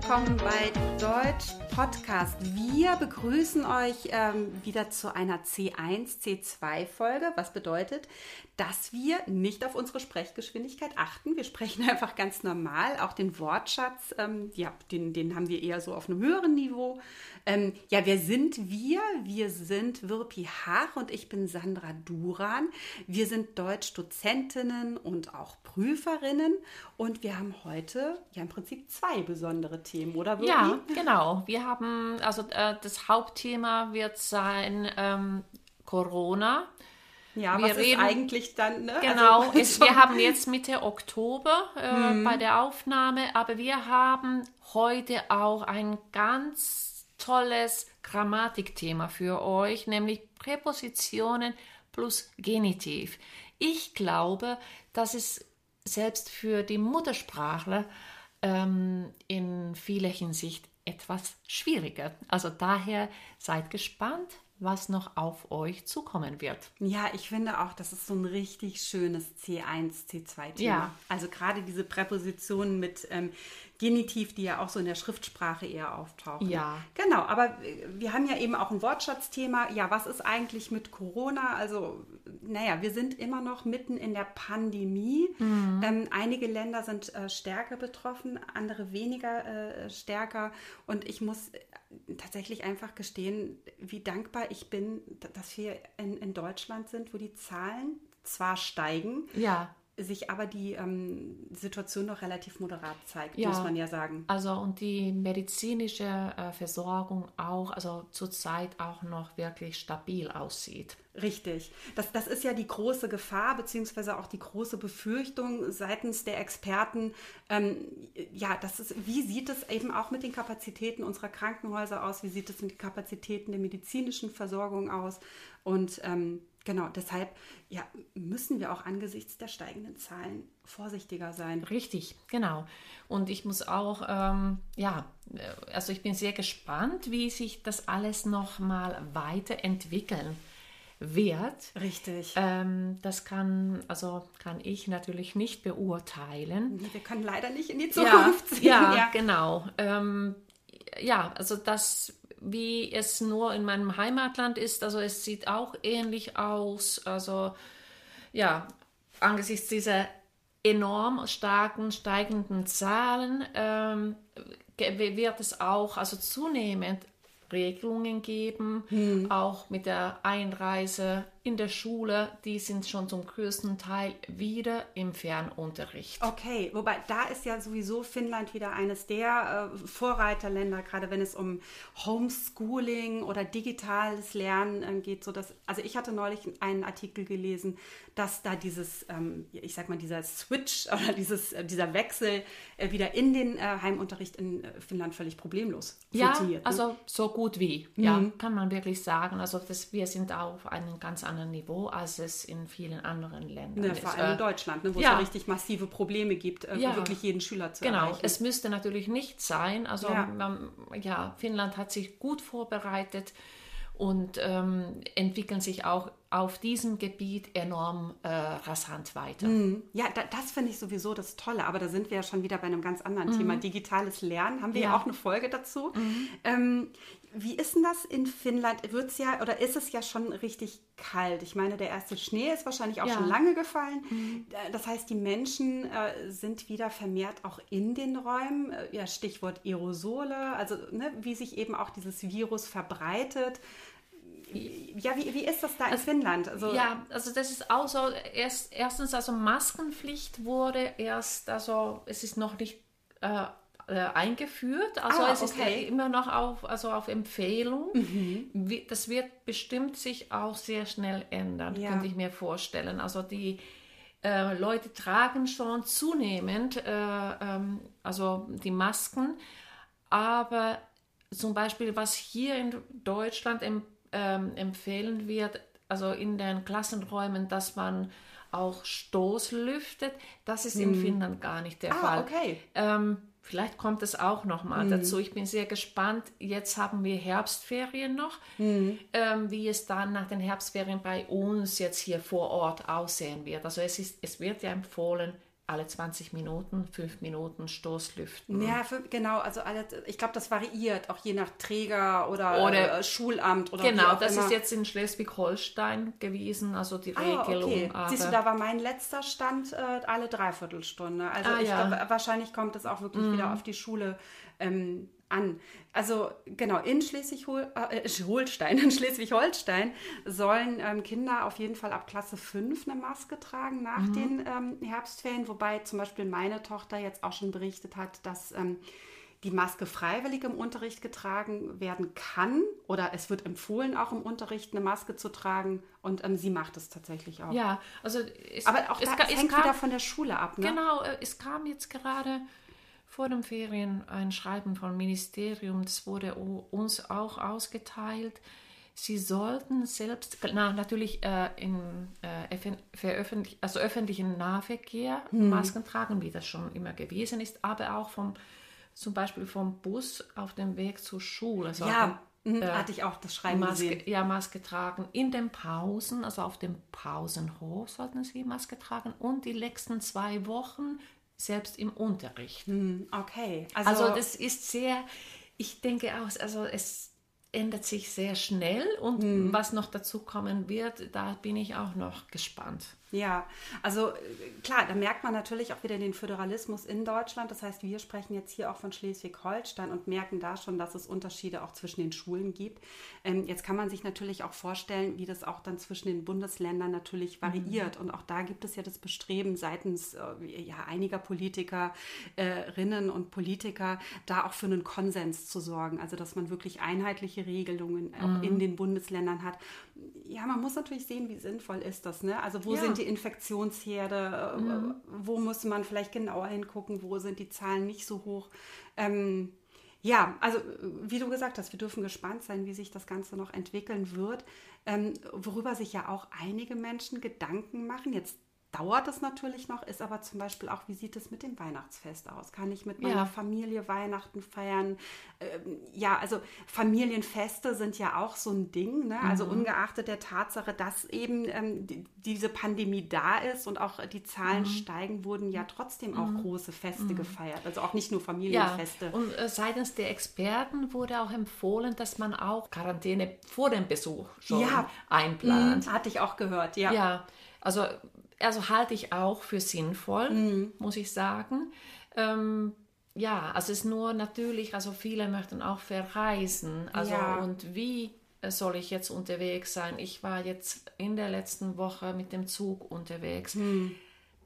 willkommen bei Deutsch Podcast. Wir begrüßen euch ähm, wieder zu einer C1, C2 Folge, was bedeutet, dass wir nicht auf unsere Sprechgeschwindigkeit achten. Wir sprechen einfach ganz normal. Auch den Wortschatz, ähm, ja, den, den haben wir eher so auf einem höheren Niveau. Ähm, ja, wer sind wir? Wir sind Wirpi Haag und ich bin Sandra Duran. Wir sind Deutsch-Dozentinnen und auch Prüferinnen und wir haben heute ja im Prinzip zwei besondere Themen, oder Wirpi? Ja, genau. Wir haben, also äh, das Hauptthema wird sein ähm, Corona. Ja, wir was reden, ist eigentlich dann? Ne? Genau, also, es, wir haben jetzt Mitte Oktober äh, hm. bei der Aufnahme, aber wir haben heute auch ein ganz tolles Grammatikthema für euch, nämlich Präpositionen plus Genitiv. Ich glaube, dass es selbst für die Muttersprachler ähm, in vieler Hinsicht etwas schwieriger. Also daher seid gespannt, was noch auf euch zukommen wird. Ja, ich finde auch, das ist so ein richtig schönes C1, C2-Thema. Ja. Also gerade diese Präpositionen mit ähm, Genitiv, die ja auch so in der Schriftsprache eher auftauchen. Ja. Genau, aber wir haben ja eben auch ein Wortschatzthema. Ja, was ist eigentlich mit Corona? Also, naja, wir sind immer noch mitten in der Pandemie. Mhm. Ähm, einige Länder sind äh, stärker betroffen, andere weniger äh, stärker. Und ich muss äh, tatsächlich einfach gestehen, wie dankbar ich bin, dass wir in, in Deutschland sind, wo die Zahlen zwar steigen, ja sich aber die ähm, Situation noch relativ moderat zeigt, ja, muss man ja sagen. Also und die medizinische äh, Versorgung auch, also zurzeit auch noch wirklich stabil aussieht. Richtig. Das, das ist ja die große Gefahr, beziehungsweise auch die große Befürchtung seitens der Experten. Ähm, ja, das ist, wie sieht es eben auch mit den Kapazitäten unserer Krankenhäuser aus? Wie sieht es mit den Kapazitäten der medizinischen Versorgung aus? Und ähm, Genau, deshalb ja, müssen wir auch angesichts der steigenden Zahlen vorsichtiger sein. Richtig, genau. Und ich muss auch, ähm, ja, äh, also ich bin sehr gespannt, wie sich das alles noch mal weiterentwickeln wird. Richtig. Ähm, das kann, also kann ich natürlich nicht beurteilen. Wir können leider nicht in die Zukunft ja, sehen. Ja, ja. genau. Ähm, ja, also das wie es nur in meinem Heimatland ist. Also es sieht auch ähnlich aus. Also ja, angesichts dieser enorm starken steigenden Zahlen ähm, wird es auch also zunehmend Regelungen geben, hm. auch mit der Einreise in der Schule. Die sind schon zum größten Teil wieder im Fernunterricht. Okay, wobei da ist ja sowieso Finnland wieder eines der äh, Vorreiterländer, gerade wenn es um Homeschooling oder digitales Lernen äh, geht. So dass, also ich hatte neulich einen Artikel gelesen, dass da dieses, ähm, ich sag mal, dieser Switch oder dieses, äh, dieser Wechsel äh, wieder in den äh, Heimunterricht in äh, Finnland völlig problemlos ja, funktioniert. Ja, ne? also so gut wie, mhm. ja, kann man wirklich sagen. Also das, wir sind auf einem ganz anderen Niveau, als es in vielen anderen Ländern ne, ist. Vor allem in Deutschland, ne, wo ja. es ja richtig massive Probleme gibt, äh, ja. wirklich jeden Schüler zu genau. erreichen. Genau, es müsste natürlich nicht sein. Also ja. Man, ja, Finnland hat sich gut vorbereitet und ähm, entwickeln sich auch auf diesem Gebiet enorm äh, rasant weiter. Mm, ja, da, das finde ich sowieso das Tolle, aber da sind wir ja schon wieder bei einem ganz anderen mm. Thema. Digitales Lernen, haben wir ja, ja auch eine Folge dazu. Mm. Ähm, wie ist denn das in Finnland? Wird es ja oder ist es ja schon richtig kalt? Ich meine, der erste Schnee ist wahrscheinlich auch ja. schon lange gefallen. Mhm. Das heißt, die Menschen äh, sind wieder vermehrt auch in den Räumen. Äh, ja, Stichwort Aerosole, also ne, wie sich eben auch dieses Virus verbreitet. Ja, wie, wie ist das da in also, Finnland? Also, ja, also das ist auch so, erst, erstens, also Maskenpflicht wurde erst, also es ist noch nicht äh, äh, eingeführt. Also ah, es ist okay. immer noch auf, also auf Empfehlung. Mhm. Das wird bestimmt sich auch sehr schnell ändern, ja. könnte ich mir vorstellen. Also die äh, Leute tragen schon zunehmend äh, ähm, also die Masken, aber zum Beispiel, was hier in Deutschland em, ähm, empfehlen wird, also in den Klassenräumen, dass man auch Stoß lüftet, das ist hm. in Finnland gar nicht der ah, Fall. Okay. Ähm, Vielleicht kommt es auch noch mal mhm. dazu. Ich bin sehr gespannt. Jetzt haben wir Herbstferien noch, mhm. ähm, wie es dann nach den Herbstferien bei uns jetzt hier vor Ort aussehen wird. Also es, ist, es wird ja empfohlen, alle 20 Minuten, 5 Minuten Stoßlüften. Ja, für, genau. Also alle, ich glaube, das variiert auch je nach Träger oder, oder äh, Schulamt. Oder genau, das immer. ist jetzt in Schleswig-Holstein gewesen, also die ah, Regelung. Okay. Siehst du, da war mein letzter Stand äh, alle Dreiviertelstunde. Also ah, ich ja. glaube, wahrscheinlich kommt es auch wirklich mhm. wieder auf die Schule ähm, an. Also genau, in Schleswig-Holstein, äh, in Schleswig-Holstein sollen ähm, Kinder auf jeden Fall ab Klasse 5 eine Maske tragen nach mhm. den ähm, Herbstferien, wobei zum Beispiel meine Tochter jetzt auch schon berichtet hat, dass ähm, die Maske freiwillig im Unterricht getragen werden kann oder es wird empfohlen, auch im Unterricht eine Maske zu tragen und ähm, sie macht es tatsächlich auch. Ja, also es, aber auch es, da, es hängt kam, wieder von der Schule ab. Ne? Genau, äh, es kam jetzt gerade vor den Ferien ein Schreiben vom Ministerium, das wurde uns auch ausgeteilt. Sie sollten selbst, na, natürlich äh, im äh, also öffentlichen Nahverkehr hm. Masken tragen, wie das schon immer gewesen ist, aber auch vom, zum Beispiel vom Bus auf dem Weg zur Schule. Also ja, dem, hm, äh, hatte ich auch das Schreiben Maske, gesehen. Ja, Maske tragen. In den Pausen, also auf dem Pausenhof sollten Sie Maske tragen. Und die letzten zwei Wochen selbst im Unterricht. Hm, okay. Also, also, das ist sehr, ich denke auch, also es ändert sich sehr schnell und hm. was noch dazu kommen wird, da bin ich auch noch gespannt. Ja, also äh, klar, da merkt man natürlich auch wieder den Föderalismus in Deutschland. Das heißt, wir sprechen jetzt hier auch von Schleswig-Holstein und merken da schon, dass es Unterschiede auch zwischen den Schulen gibt. Ähm, jetzt kann man sich natürlich auch vorstellen, wie das auch dann zwischen den Bundesländern natürlich mhm. variiert. Mhm. Und auch da gibt es ja das Bestreben seitens äh, ja, einiger Politikerinnen und Politiker, da auch für einen Konsens zu sorgen. Also, dass man wirklich einheitliche Regelungen auch mhm. in den Bundesländern hat. Ja, man muss natürlich sehen, wie sinnvoll ist das. Ne? Also, wo ja. sind die Infektionsherde, mhm. wo muss man vielleicht genauer hingucken, wo sind die Zahlen nicht so hoch. Ähm, ja, also wie du gesagt hast, wir dürfen gespannt sein, wie sich das Ganze noch entwickeln wird, ähm, worüber sich ja auch einige Menschen Gedanken machen. Jetzt dauert es natürlich noch, ist aber zum Beispiel auch, wie sieht es mit dem Weihnachtsfest aus? Kann ich mit meiner ja. Familie Weihnachten feiern? Ähm, ja, also Familienfeste sind ja auch so ein Ding, ne? also mhm. ungeachtet der Tatsache, dass eben ähm, die, diese Pandemie da ist und auch die Zahlen mhm. steigen, wurden ja trotzdem auch mhm. große Feste mhm. gefeiert, also auch nicht nur Familienfeste. Ja. Und äh, seitens der Experten wurde auch empfohlen, dass man auch Quarantäne vor dem Besuch schon ja. einplant. Mhm, hatte ich auch gehört, ja. Ja, also also halte ich auch für sinnvoll, mhm. muss ich sagen. Ähm, ja, also es ist nur natürlich, also viele möchten auch verreisen. Also ja. und wie soll ich jetzt unterwegs sein? Ich war jetzt in der letzten Woche mit dem Zug unterwegs. Mhm.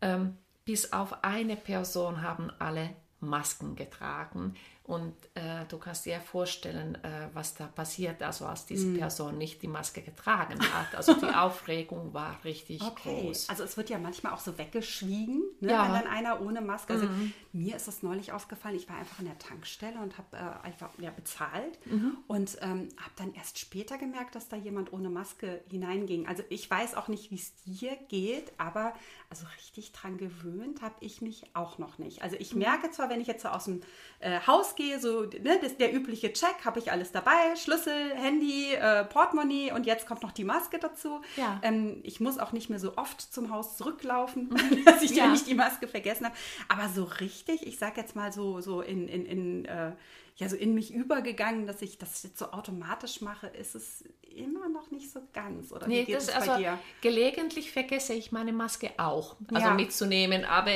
Ähm, bis auf eine Person haben alle Masken getragen. Und äh, du kannst dir vorstellen, äh, was da passiert, also als diese mm. Person nicht die Maske getragen hat. Also die Aufregung war richtig okay. groß. Also es wird ja manchmal auch so weggeschwiegen, ne, ja. wenn dann einer ohne Maske. Also mm. mir ist das neulich aufgefallen, ich war einfach in der Tankstelle und habe äh, einfach ja, bezahlt mhm. und ähm, habe dann erst später gemerkt, dass da jemand ohne Maske hineinging. Also ich weiß auch nicht, wie es dir geht, aber also richtig dran gewöhnt habe ich mich auch noch nicht. Also ich mhm. merke zwar, wenn ich jetzt so aus dem äh, Haus gehe, so ne, das, der übliche Check, habe ich alles dabei, Schlüssel, Handy, äh, Portemonnaie und jetzt kommt noch die Maske dazu. Ja. Ähm, ich muss auch nicht mehr so oft zum Haus zurücklaufen, mhm. dass ich ja. nicht die Maske vergessen habe. Aber so richtig, ich sage jetzt mal so, so in, in, in äh, ja so in mich übergegangen, dass ich das jetzt so automatisch mache, ist es immer noch nicht so ganz. Oder nee, wie geht das, es bei also, dir? Gelegentlich vergesse ich meine Maske auch, also ja. mitzunehmen, aber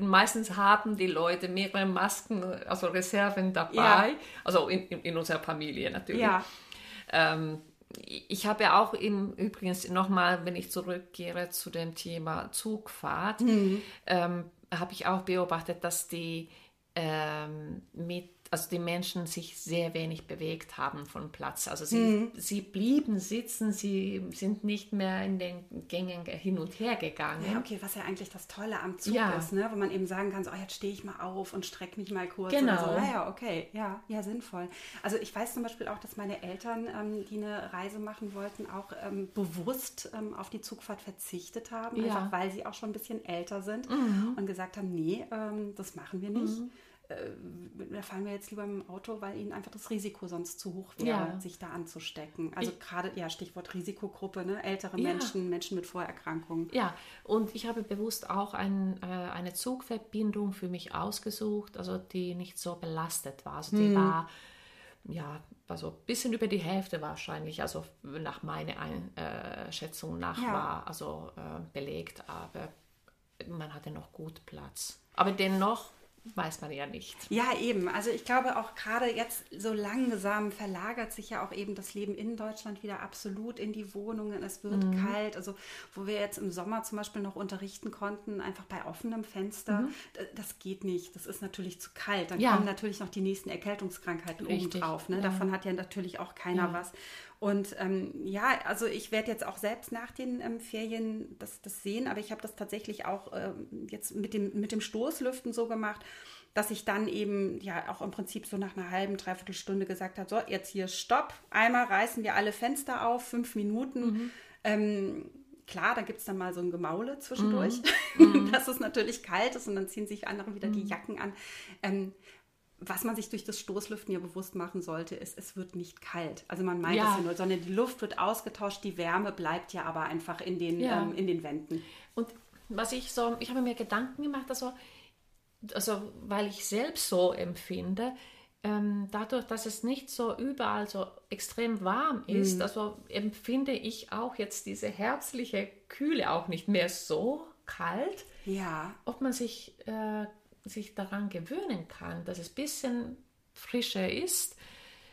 meistens haben die Leute mehrere Masken, also Reserven dabei, ja. also in, in, unserer Familie natürlich. Ja. Ähm, ich habe ja auch im übrigens nochmal, wenn ich zurückkehre zu dem Thema Zugfahrt, mhm. ähm, habe ich auch beobachtet, dass die ähm, mit also die Menschen sich sehr wenig bewegt haben von Platz. Also sie, mhm. sie blieben sitzen, sie sind nicht mehr in den Gängen hin und her gegangen. Ja, okay, was ja eigentlich das Tolle am Zug ja. ist, ne? wo man eben sagen kann, so, oh, jetzt stehe ich mal auf und strecke mich mal kurz. Genau. So. Naja, okay, ja, ja, sinnvoll. Also ich weiß zum Beispiel auch, dass meine Eltern, ähm, die eine Reise machen wollten, auch ähm, bewusst ähm, auf die Zugfahrt verzichtet haben, ja. einfach weil sie auch schon ein bisschen älter sind mhm. und gesagt haben, nee, ähm, das machen wir nicht. Mhm da fahren wir jetzt lieber im Auto, weil ihnen einfach das Risiko sonst zu hoch wäre, ja. sich da anzustecken. Also gerade, ja, Stichwort Risikogruppe, ne? ältere ja. Menschen, Menschen mit Vorerkrankungen. Ja, und ich habe bewusst auch ein, äh, eine Zugverbindung für mich ausgesucht, also die nicht so belastet war. Also die hm. war ja, also ein bisschen über die Hälfte wahrscheinlich, also nach meiner Einschätzung nach ja. war also äh, belegt, aber man hatte noch gut Platz. Aber dennoch weiß man ja nicht. Ja, eben. Also ich glaube auch gerade jetzt so langsam verlagert sich ja auch eben das Leben in Deutschland wieder absolut in die Wohnungen. Es wird mhm. kalt. Also wo wir jetzt im Sommer zum Beispiel noch unterrichten konnten, einfach bei offenem Fenster, mhm. das geht nicht. Das ist natürlich zu kalt. Dann ja. kommen natürlich noch die nächsten Erkältungskrankheiten obendrauf. Ne? Ja. Davon hat ja natürlich auch keiner ja. was. Und ähm, ja, also ich werde jetzt auch selbst nach den ähm, Ferien das, das sehen, aber ich habe das tatsächlich auch ähm, jetzt mit dem, mit dem Stoßlüften so gemacht, dass ich dann eben ja auch im Prinzip so nach einer halben, dreiviertel Stunde gesagt habe, so jetzt hier Stopp, einmal reißen wir alle Fenster auf, fünf Minuten. Mhm. Ähm, klar, da gibt es dann mal so ein Gemaule zwischendurch, mhm. dass es natürlich kalt ist und dann ziehen sich andere wieder mhm. die Jacken an. Was man sich durch das Stoßlüften ja bewusst machen sollte, ist, es wird nicht kalt. Also man meint ja. es ja nur, sondern die Luft wird ausgetauscht, die Wärme bleibt ja aber einfach in den, ja. ähm, in den Wänden. Und was ich so, ich habe mir Gedanken gemacht, also, also weil ich selbst so empfinde, ähm, dadurch, dass es nicht so überall so extrem warm ist, mhm. also empfinde ich auch jetzt diese herbstliche Kühle auch nicht mehr so kalt. Ja. Ob man sich äh, sich daran gewöhnen kann, dass es ein bisschen frischer ist.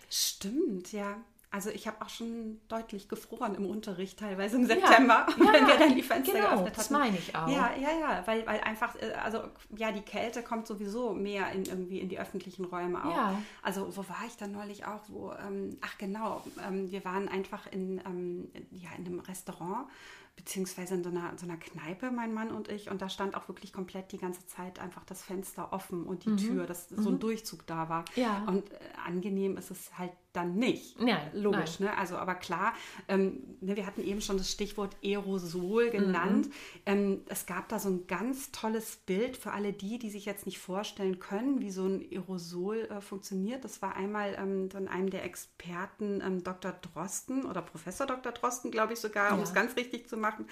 Stimmt, ja. Also ich habe auch schon deutlich gefroren im Unterricht, teilweise im September, ja, wenn wir dann die Fenster genau, geöffnet hatten. Das meine ich auch. Ja, ja, ja, weil, weil einfach, äh, also ja, die Kälte kommt sowieso mehr in irgendwie in die öffentlichen Räume auch. Ja. Also wo war ich dann neulich auch? Wo, ähm, ach genau, ähm, wir waren einfach in, ähm, ja, in einem Restaurant beziehungsweise in so einer, so einer Kneipe, mein Mann und ich. Und da stand auch wirklich komplett die ganze Zeit einfach das Fenster offen und die mhm. Tür, dass so ein mhm. Durchzug da war. Ja. Und äh, angenehm ist es halt dann nicht. Nein, Logisch, nein. ne? Also, aber klar, ähm, ne, wir hatten eben schon das Stichwort Aerosol genannt. Mhm. Ähm, es gab da so ein ganz tolles Bild für alle die, die sich jetzt nicht vorstellen können, wie so ein Aerosol äh, funktioniert. Das war einmal ähm, von einem der Experten, ähm, Dr. Drosten oder Professor Dr. Drosten, glaube ich sogar, ja. um es ganz richtig zu machen.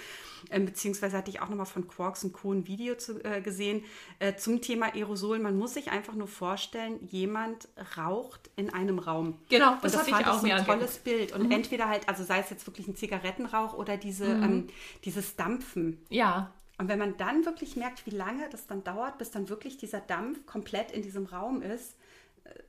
Ähm, beziehungsweise hatte ich auch nochmal von Quarks und Co. ein Video zu, äh, gesehen äh, zum Thema Aerosol. Man muss sich einfach nur vorstellen, jemand raucht in einem Raum. Genau Genau, das, das hatte ich auch so ein tolles Bild. Und mhm. entweder halt, also sei es jetzt wirklich ein Zigarettenrauch oder diese, mhm. ähm, dieses Dampfen. Ja. Und wenn man dann wirklich merkt, wie lange das dann dauert, bis dann wirklich dieser Dampf komplett in diesem Raum ist,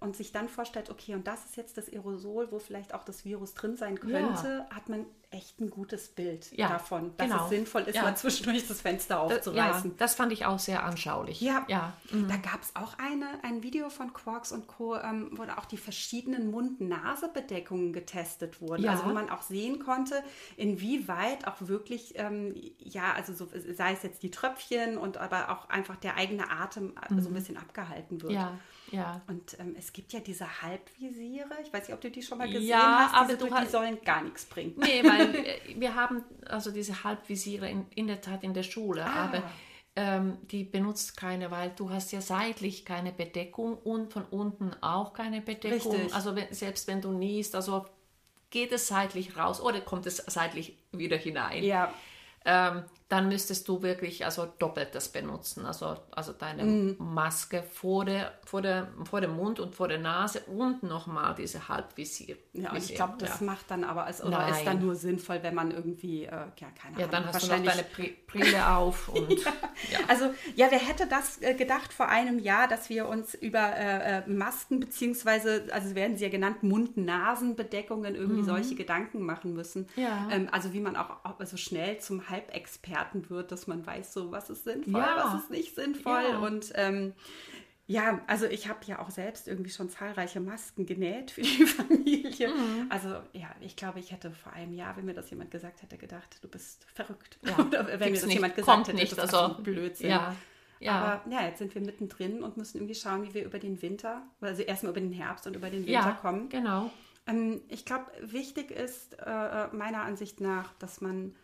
und sich dann vorstellt, okay, und das ist jetzt das Aerosol, wo vielleicht auch das Virus drin sein könnte, ja. hat man echt ein gutes Bild ja, davon, dass genau. es sinnvoll ist, ja. mal zwischendurch das Fenster aufzureißen. Ja, das fand ich auch sehr anschaulich. Ja, ja. Mhm. da gab es auch eine, ein Video von Quarks und Co., ähm, wo da auch die verschiedenen Mund-Nase-Bedeckungen getestet wurden. Also wo man auch sehen konnte, inwieweit auch wirklich, ähm, ja, also so, sei es jetzt die Tröpfchen und aber auch einfach der eigene Atem mhm. so ein bisschen abgehalten wird. Ja. Ja. Und ähm, es gibt ja diese Halbvisiere. Ich weiß nicht, ob du die schon mal gesehen ja, hast. Diese, aber du, die sollen gar nichts bringen. Nee, weil äh, wir haben also diese Halbvisiere in, in der Tat in der Schule, ah. aber ähm, die benutzt keine, weil du hast ja seitlich keine Bedeckung und von unten auch keine Bedeckung. Richtig. Also wenn, selbst wenn du niest, also geht es seitlich raus oder kommt es seitlich wieder hinein. Ja. Ähm, dann müsstest du wirklich also doppeltes benutzen. Also, also deine mm. Maske vor, der, vor, der, vor dem Mund und vor der Nase und nochmal diese Halbvisier. Ja, ich glaube, das ja. macht dann aber, als, oder ist dann nur sinnvoll, wenn man irgendwie, äh, ja, keine Ahnung. Ja, dann hast du noch deine Brille auf. Und, ja. ja. Also, ja, wer hätte das äh, gedacht vor einem Jahr, dass wir uns über äh, äh Masken, beziehungsweise, also werden sie ja genannt, Mund-Nasen-Bedeckungen, irgendwie mhm. solche Gedanken machen müssen. Ja. Ähm, also, wie man auch, auch so schnell zum Halbexperten Experten wird, dass man weiß, so was ist sinnvoll, ja. was ist nicht sinnvoll. Ja. Und ähm, ja, also ich habe ja auch selbst irgendwie schon zahlreiche Masken genäht für die Familie. Mhm. Also ja, ich glaube, ich hätte vor einem Jahr, wenn mir das jemand gesagt hätte, gedacht, du bist verrückt. Ja. Oder wenn mir das nicht, jemand gesagt hätte, nicht, das also, Blödsinn. Ja. Ja. Aber ja, jetzt sind wir mittendrin und müssen irgendwie schauen, wie wir über den Winter, also erstmal über den Herbst und über den Winter ja, kommen. Genau. Ähm, ich glaube, wichtig ist äh, äh, meiner Ansicht nach, dass man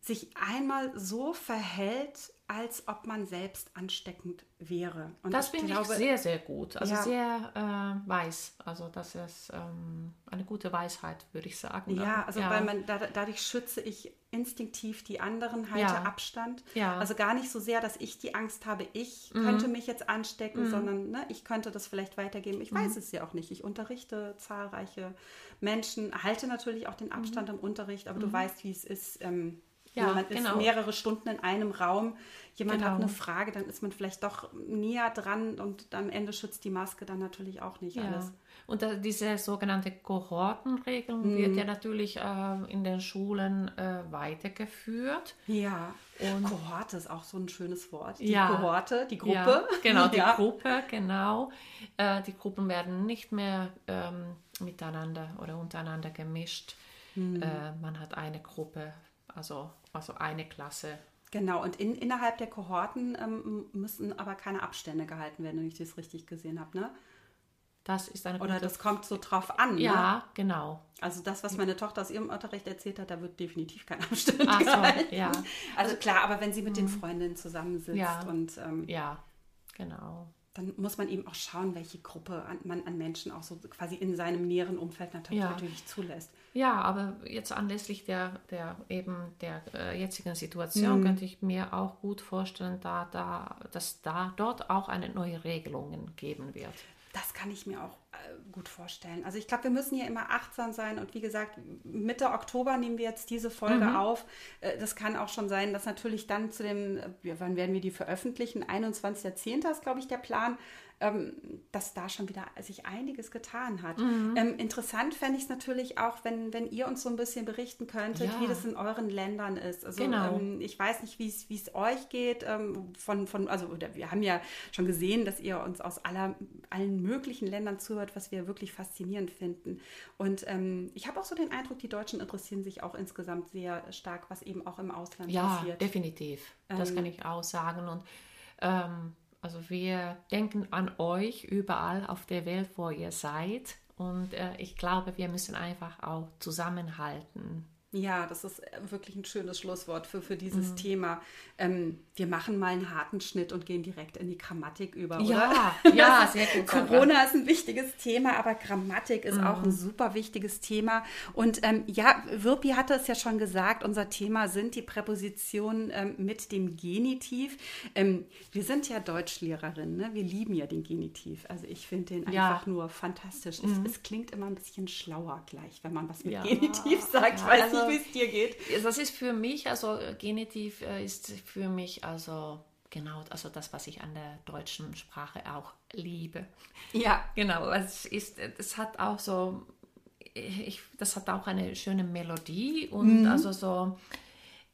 sich einmal so verhält, als ob man selbst ansteckend wäre. Und das finde ich sehr, sehr gut. Also ja. sehr äh, weiß. Also das ist ähm, eine gute Weisheit, würde ich sagen. Ja, also ja. weil man da, dadurch schütze ich instinktiv die anderen, halte ja. Abstand. Also gar nicht so sehr, dass ich die Angst habe, ich mhm. könnte mich jetzt anstecken, mhm. sondern ne, ich könnte das vielleicht weitergeben. Ich mhm. weiß es ja auch nicht. Ich unterrichte zahlreiche Menschen, halte natürlich auch den Abstand mhm. im Unterricht, aber du mhm. weißt, wie es ist. Ähm, ja, man genau. ist mehrere Stunden in einem Raum. Jemand genau. hat eine Frage, dann ist man vielleicht doch näher dran und am Ende schützt die Maske dann natürlich auch nicht ja. alles. Und da, diese sogenannte Kohortenregelung mhm. wird ja natürlich äh, in den Schulen äh, weitergeführt. Ja. Und Kohorte ist auch so ein schönes Wort. Die ja, Kohorte, die Gruppe. Ja, genau, die ja. Gruppe, genau. Äh, die Gruppen werden nicht mehr ähm, miteinander oder untereinander gemischt. Mhm. man hat eine Gruppe also, also eine Klasse. Genau, und in, innerhalb der Kohorten ähm, müssen aber keine Abstände gehalten werden, wenn ich das richtig gesehen habe, ne? Das ist eine Oder das kommt so drauf an. Ja, ne? genau. Also das, was meine Tochter aus ihrem Unterricht erzählt hat, da wird definitiv kein Abstand Ach gehalten. So, ja. Also klar, aber wenn sie mit den mhm. Freundinnen zusammensitzt ja. und ähm, ja, genau dann muss man eben auch schauen, welche Gruppe man an Menschen auch so quasi in seinem näheren Umfeld natürlich, ja. natürlich zulässt. Ja, aber jetzt anlässlich der, der eben der äh, jetzigen Situation mhm. könnte ich mir auch gut vorstellen, da, da, dass da dort auch eine neue Regelung geben wird. Das kann ich mir auch äh, gut vorstellen. Also ich glaube, wir müssen hier immer achtsam sein und wie gesagt, Mitte Oktober nehmen wir jetzt diese Folge mhm. auf. Äh, das kann auch schon sein, dass natürlich dann zu dem, äh, wann werden wir die veröffentlichen? 21.10. ist, glaube ich, der Plan ähm, dass da schon wieder sich einiges getan hat. Mhm. Ähm, interessant fände ich es natürlich auch, wenn, wenn ihr uns so ein bisschen berichten könntet, ja. wie das in euren Ländern ist. Also genau. ähm, ich weiß nicht, wie es euch geht. Ähm, von, von, also wir haben ja schon gesehen, dass ihr uns aus aller, allen möglichen Ländern zuhört, was wir wirklich faszinierend finden. Und ähm, ich habe auch so den Eindruck, die Deutschen interessieren sich auch insgesamt sehr stark, was eben auch im Ausland ja, passiert. Ja, definitiv. Das kann ähm, ich auch sagen. Und ähm, also wir denken an euch überall auf der Welt, wo ihr seid. Und äh, ich glaube, wir müssen einfach auch zusammenhalten. Ja, das ist äh, wirklich ein schönes Schlusswort für, für dieses mhm. Thema. Ähm, wir machen mal einen harten Schnitt und gehen direkt in die Grammatik über, oder? Ja, ja sehr gut. Corona ist ein wichtiges Thema, aber Grammatik ist mhm. auch ein mhm. super wichtiges Thema. Und ähm, ja, Wirpi hatte es ja schon gesagt, unser Thema sind die Präpositionen ähm, mit dem Genitiv. Ähm, wir sind ja Deutschlehrerinnen, ne? wir lieben ja den Genitiv. Also ich finde den ja. einfach nur fantastisch. Mhm. Es, es, klingt immer ein bisschen schlauer gleich, wenn man was mit ja. Genitiv sagt. Ja, weiß also nicht, wie es dir geht. Das ist für mich, also Genitiv äh, ist für mich also genau, also das, was ich an der deutschen Sprache auch liebe. Ja. Genau, es ist, es hat auch so, ich, das hat auch eine schöne Melodie und mhm. also so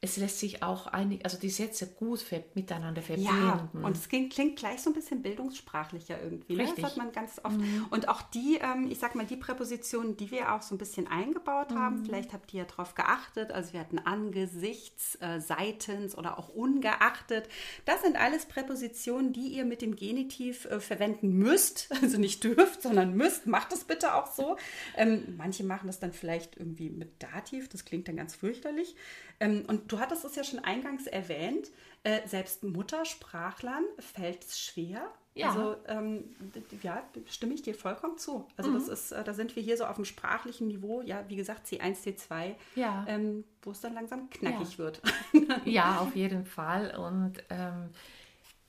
es lässt sich auch einig, also die Sätze gut miteinander verbinden. Ja, und es klingt, klingt, gleich so ein bisschen bildungssprachlicher irgendwie. Ne? Das hat man ganz oft. Mhm. Und auch die, ähm, ich sag mal, die Präpositionen, die wir auch so ein bisschen eingebaut mhm. haben, vielleicht habt ihr ja darauf geachtet. Also wir hatten angesichts, äh, seitens oder auch ungeachtet. Das sind alles Präpositionen, die ihr mit dem Genitiv äh, verwenden müsst. Also nicht dürft, sondern müsst. Macht es bitte auch so. Ähm, manche machen das dann vielleicht irgendwie mit Dativ. Das klingt dann ganz fürchterlich. Ähm, und du hattest es ja schon eingangs erwähnt, äh, selbst Muttersprachlern fällt es schwer. Ja. Also ähm, ja, stimme ich dir vollkommen zu. Also mhm. das ist, äh, da sind wir hier so auf dem sprachlichen Niveau, ja, wie gesagt, C1, C2, ja. ähm, wo es dann langsam knackig ja. wird. ja, auf jeden Fall. Und ähm,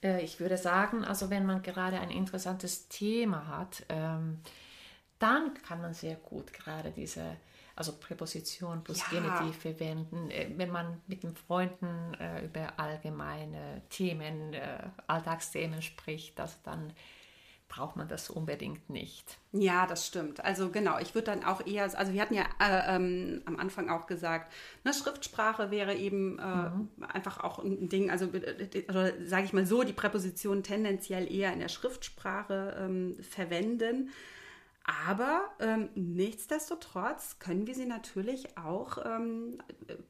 äh, ich würde sagen, also wenn man gerade ein interessantes Thema hat, ähm, dann kann man sehr gut gerade diese also Präposition plus ja. Genitiv verwenden. Äh, wenn man mit den Freunden äh, über allgemeine Themen, äh, Alltagsthemen spricht, das dann braucht man das unbedingt nicht. Ja, das stimmt. Also genau, ich würde dann auch eher, also wir hatten ja äh, ähm, am Anfang auch gesagt, eine Schriftsprache wäre eben äh, mhm. einfach auch ein Ding, also, also sage ich mal so, die Präposition tendenziell eher in der Schriftsprache ähm, verwenden. Aber ähm, nichtsdestotrotz können wir sie natürlich auch ähm,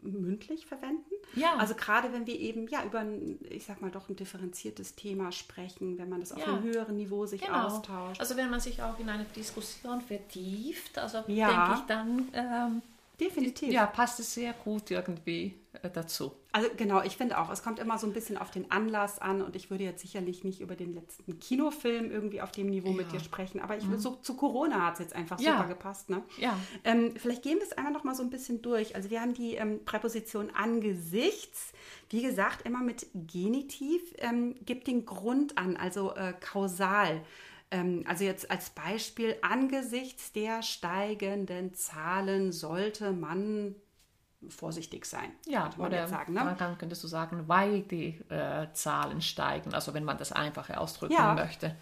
mündlich verwenden. Ja. Also gerade wenn wir eben ja über ein, ich sag mal doch ein differenziertes Thema sprechen, wenn man das auf ja. einem höheren Niveau sich genau. austauscht. Also wenn man sich auch in eine Diskussion vertieft, also ja. denke ich dann ähm, definitiv. Ja, passt es sehr gut irgendwie äh, dazu. Also genau, ich finde auch, es kommt immer so ein bisschen auf den Anlass an und ich würde jetzt sicherlich nicht über den letzten Kinofilm irgendwie auf dem Niveau ja. mit dir sprechen, aber ich mhm. so zu Corona hat es jetzt einfach ja. super gepasst. Ne? Ja. Ähm, vielleicht gehen wir es einmal noch mal so ein bisschen durch. Also wir haben die ähm, Präposition angesichts, wie gesagt, immer mit Genitiv, ähm, gibt den Grund an, also äh, kausal. Ähm, also jetzt als Beispiel, angesichts der steigenden Zahlen sollte man vorsichtig sein. Ja, oder sagen, ne? dann könntest du sagen, weil die äh, Zahlen steigen, also wenn man das einfacher ausdrücken ja. möchte.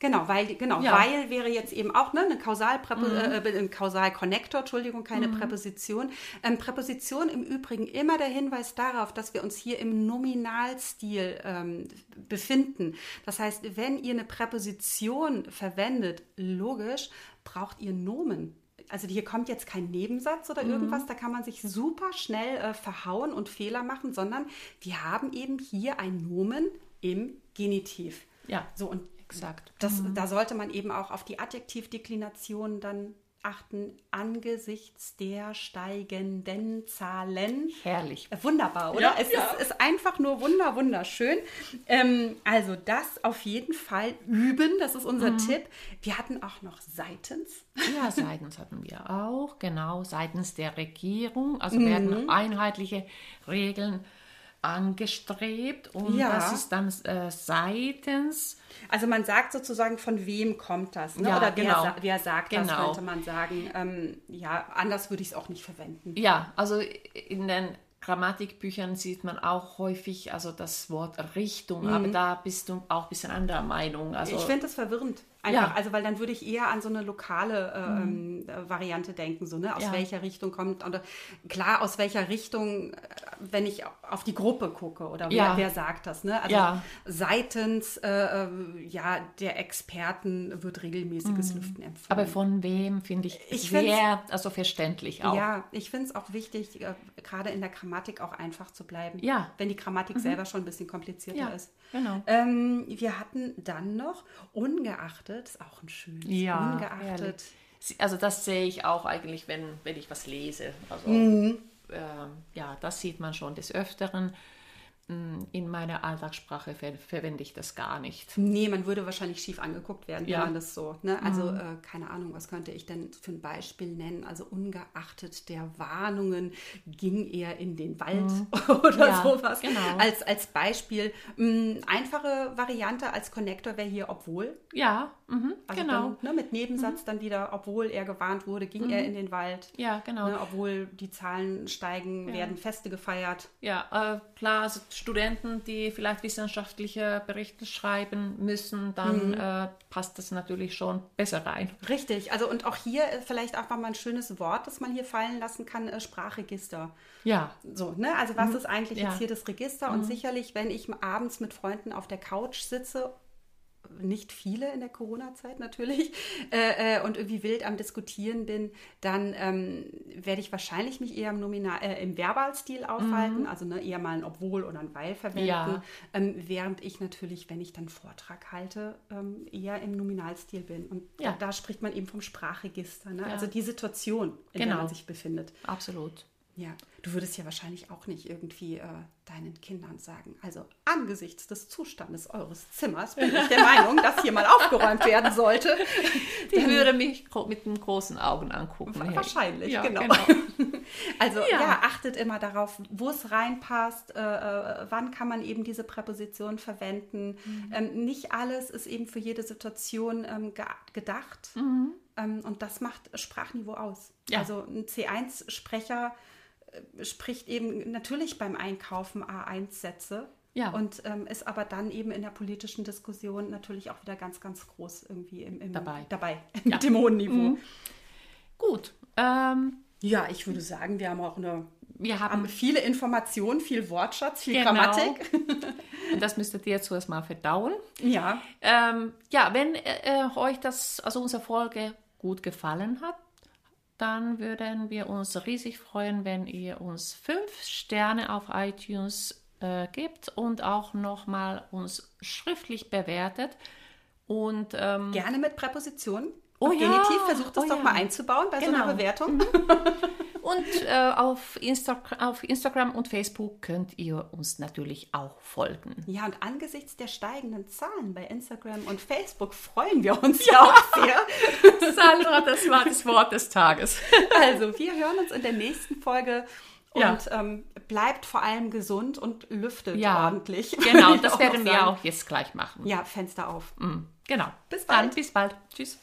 Genau, weil, genau, ja. weil wäre jetzt eben auch ne, eine Kausalpräpo mhm. äh, ein Kausalkonnektor, Entschuldigung, keine mhm. Präposition. Ähm, Präposition im Übrigen immer der Hinweis darauf, dass wir uns hier im Nominalstil ähm, befinden. Das heißt, wenn ihr eine Präposition verwendet, logisch, braucht ihr Nomen also hier kommt jetzt kein Nebensatz oder mhm. irgendwas, da kann man sich super schnell äh, verhauen und Fehler machen, sondern wir haben eben hier ein Nomen im Genitiv. Ja, so und exakt. Das, mhm. Da sollte man eben auch auf die Adjektivdeklination dann achten angesichts der steigenden Zahlen. Herrlich. Wunderbar, oder? Ja, es ja. Ist, ist, einfach nur wunder, wunderschön. Ähm, also das auf jeden Fall üben, das ist unser mhm. Tipp. Wir hatten auch noch seitens. Ja, seitens hatten wir auch, genau, seitens der Regierung. Also mhm. werden einheitliche Regeln angestrebt und ja. das ist dann äh, seitens. Also man sagt sozusagen, von wem kommt das? Ne? Ja, Oder wer, genau. wer sagt genau. das, könnte man sagen. Ähm, ja, anders würde ich es auch nicht verwenden. Ja, also in den Grammatikbüchern sieht man auch häufig also das Wort Richtung, mhm. aber da bist du auch ein bisschen anderer Meinung. Also, ich finde das verwirrend. Einfach, ja. also weil dann würde ich eher an so eine lokale äh, mhm. Ähm, Variante denken, so ne, aus ja. welcher Richtung kommt oder klar aus welcher Richtung, äh, wenn ich auf die Gruppe gucke oder ja. wer, wer, sagt das, ne? Also seitens äh, äh, ja der Experten wird regelmäßiges mhm. Lüften empfohlen. Aber von wem finde ich, ich sehr also verständlich auch. Ja, ich finde es auch wichtig, äh, gerade in der Grammatik auch einfach zu bleiben. Ja. Wenn die Grammatik mhm. selber schon ein bisschen komplizierter ist. Genau. Ähm, wir hatten dann noch ungeachtet, ist auch ein schönes. Ja, ungeachtet. Ehrlich. Also das sehe ich auch eigentlich, wenn, wenn ich was lese. Also mhm. äh, ja, das sieht man schon des Öfteren. Mm, in meiner Alltagssprache ver verwende ich das gar nicht. Nee, man würde wahrscheinlich schief angeguckt werden, ja. wenn man das so. Ne? Also, mhm. äh, keine Ahnung, was könnte ich denn für ein Beispiel nennen? Also, ungeachtet der Warnungen ging er in den Wald mhm. oder ja, sowas. Genau. Als, als Beispiel. Mh, mm, einfache Variante als Connector wäre hier, obwohl. Ja, mhm, also genau. Dann, ne, mit Nebensatz mhm. dann wieder, obwohl er gewarnt wurde, ging er mhm. in den Wald. Ja, genau. Ne, obwohl die Zahlen steigen, ja. werden Feste gefeiert. Ja, äh, klar, also Studenten, die vielleicht wissenschaftliche Berichte schreiben müssen, dann mhm. äh, passt das natürlich schon besser rein. Richtig, also und auch hier äh, vielleicht auch mal ein schönes Wort, das man hier fallen lassen kann, äh, Sprachregister. Ja. So, ne? Also was mhm. ist eigentlich ja. jetzt hier das Register? Und mhm. sicherlich, wenn ich abends mit Freunden auf der Couch sitze nicht viele in der Corona-Zeit natürlich, äh, äh, und irgendwie wild am Diskutieren bin, dann ähm, werde ich wahrscheinlich mich eher im, Nominal, äh, im Verbalstil aufhalten, mhm. also ne, eher mal ein Obwohl oder ein Weil verwenden, ja. ähm, während ich natürlich, wenn ich dann Vortrag halte, ähm, eher im Nominalstil bin. Und ja. da, da, spricht man eben vom Sprachregister, ne? ja. also die Situation, in genau. der man sich befindet. Absolut. Ja, du würdest ja wahrscheinlich auch nicht irgendwie äh, deinen Kindern sagen. Also angesichts des Zustandes eures Zimmers bin ich der Meinung, dass hier mal aufgeräumt werden sollte. Die würde mich mit den großen Augen angucken. Wahrscheinlich, ja, genau. genau. Also ja. ja. achtet immer darauf, wo es reinpasst, äh, äh, wann kann man eben diese Präposition verwenden. Mhm. Ähm, nicht alles ist eben für jede Situation ähm, ge gedacht. Mhm. Ähm, und das macht Sprachniveau aus. Ja. Also ein C1-Sprecher äh, spricht eben natürlich beim Einkaufen A1-Sätze. Ja. Und ähm, ist aber dann eben in der politischen Diskussion natürlich auch wieder ganz, ganz groß irgendwie im, im dabei, dabei ja. mit dem hohen Niveau. Mhm. Gut. Ähm, ja, ich würde sagen, wir haben auch eine wir haben, haben viele Informationen, viel Wortschatz, viel genau. Grammatik. Und das müsstet ihr jetzt erstmal verdauen. Ja. Ähm, ja, wenn äh, euch das, also unsere Folge gut gefallen hat, dann würden wir uns riesig freuen, wenn ihr uns fünf Sterne auf iTunes äh, gebt und auch nochmal uns schriftlich bewertet. Und, ähm, Gerne mit Präpositionen. Oh, Genitiv, ja. versucht das oh, doch ja. mal einzubauen bei genau. so einer genau. Bewertung. Mhm. Und äh, auf, Insta auf Instagram und Facebook könnt ihr uns natürlich auch folgen. Ja, und angesichts der steigenden Zahlen bei Instagram und Facebook freuen wir uns ja auch sehr. Sandra, das war das Wort des Tages. Also, wir hören uns in der nächsten Folge und ja. ähm, bleibt vor allem gesund und lüftet ja, ordentlich. Genau, das werden wir auch jetzt gleich machen. Ja, Fenster auf. Mhm, genau. Bis bald. Dann, bis bald. Tschüss.